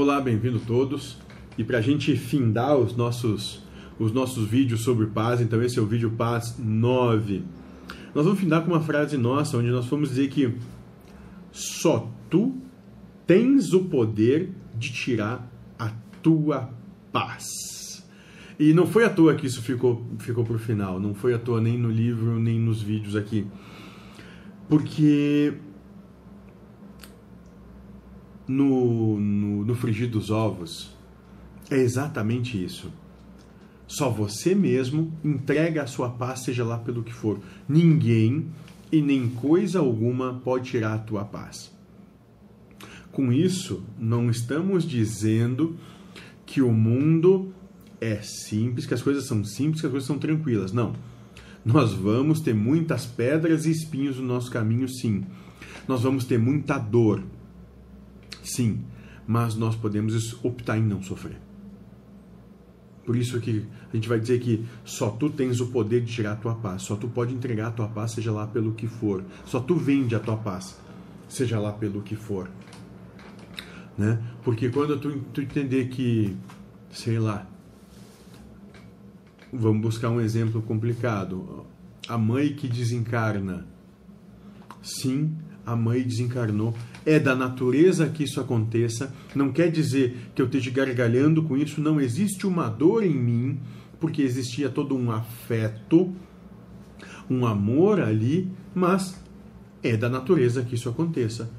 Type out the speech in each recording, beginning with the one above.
Olá, bem-vindo todos. E para a gente findar os nossos, os nossos vídeos sobre paz, então esse é o vídeo Paz 9. Nós vamos findar com uma frase nossa, onde nós vamos dizer que só tu tens o poder de tirar a tua paz. E não foi à toa que isso ficou, ficou para o final, não foi à toa nem no livro, nem nos vídeos aqui. Porque no, no, no frigir dos ovos é exatamente isso. Só você mesmo entrega a sua paz, seja lá pelo que for. Ninguém e nem coisa alguma pode tirar a tua paz. Com isso, não estamos dizendo que o mundo é simples, que as coisas são simples, que as coisas são tranquilas. Não. Nós vamos ter muitas pedras e espinhos no nosso caminho, sim. Nós vamos ter muita dor, sim. Mas nós podemos optar em não sofrer. Por isso que a gente vai dizer que só tu tens o poder de tirar a tua paz, só tu pode entregar a tua paz, seja lá pelo que for. Só tu vende a tua paz, seja lá pelo que for. Né? Porque quando tu, tu entender que, sei lá, vamos buscar um exemplo complicado. A mãe que desencarna. Sim, a mãe desencarnou. É da natureza que isso aconteça. Não quer dizer que eu esteja gargalhando com isso. Não existe uma dor em mim, porque existia todo um afeto, um amor ali, mas é da natureza que isso aconteça.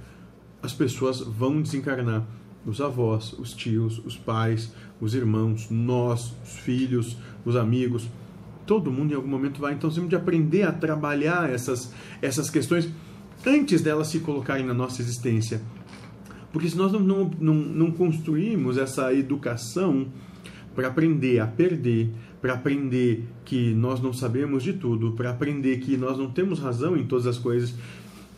As pessoas vão desencarnar. Os avós, os tios, os pais, os irmãos, nós, os filhos, os amigos. Todo mundo em algum momento vai. Então, temos de aprender a trabalhar essas, essas questões antes delas se colocarem na nossa existência. Porque se nós não, não, não, construímos essa educação para aprender a perder, para aprender que nós não sabemos de tudo, para aprender que nós não temos razão em todas as coisas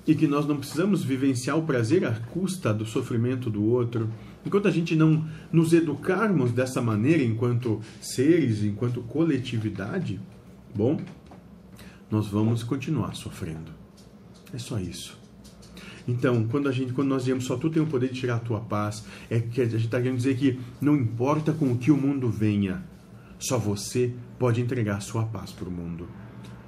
e que nós não precisamos vivenciar o prazer à custa do sofrimento do outro, enquanto a gente não nos educarmos dessa maneira enquanto seres, enquanto coletividade, bom, nós vamos continuar sofrendo. É só isso. Então, quando a gente, quando nós dizemos só tu tem o poder de tirar a tua paz, é que a gente está querendo dizer que não importa com o que o mundo venha, só você pode entregar sua paz para o mundo.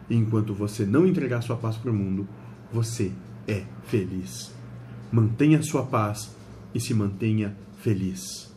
E enquanto você não entregar sua paz para o mundo, você é feliz. Mantenha sua paz e se mantenha feliz.